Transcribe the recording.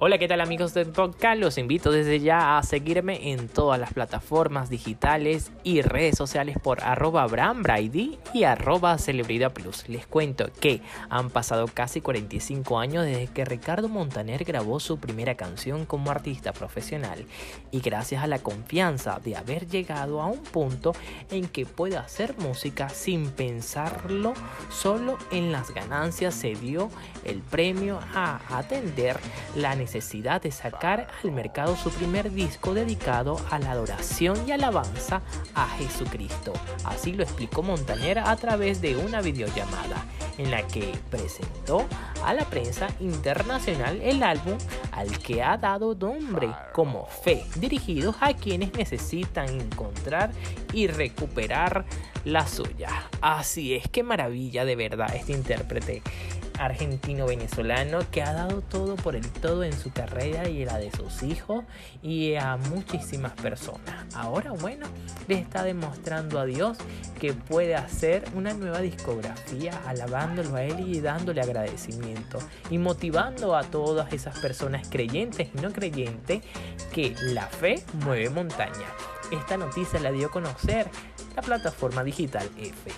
Hola, ¿qué tal amigos de podcast? Los invito desde ya a seguirme en todas las plataformas digitales y redes sociales por arroba y arroba Celebridad Plus. Les cuento que han pasado casi 45 años desde que Ricardo Montaner grabó su primera canción como artista profesional y gracias a la confianza de haber llegado a un punto en que puede hacer música sin pensarlo, solo en las ganancias se dio el premio a atender la necesidad necesidad de sacar al mercado su primer disco dedicado a la adoración y alabanza a Jesucristo. Así lo explicó Montaner a través de una videollamada en la que presentó a la prensa internacional el álbum al que ha dado nombre como Fe, dirigido a quienes necesitan encontrar y recuperar la suya. Así es, que maravilla de verdad este intérprete argentino-venezolano que ha dado todo por el todo en su carrera y la de sus hijos y a muchísimas personas. Ahora, bueno, le está demostrando a Dios que puede hacer una nueva discografía alabándolo a él y dándole agradecimiento y motivando a todas esas personas creyentes y no creyentes que la fe mueve montaña. Esta noticia la dio a conocer la plataforma digital F.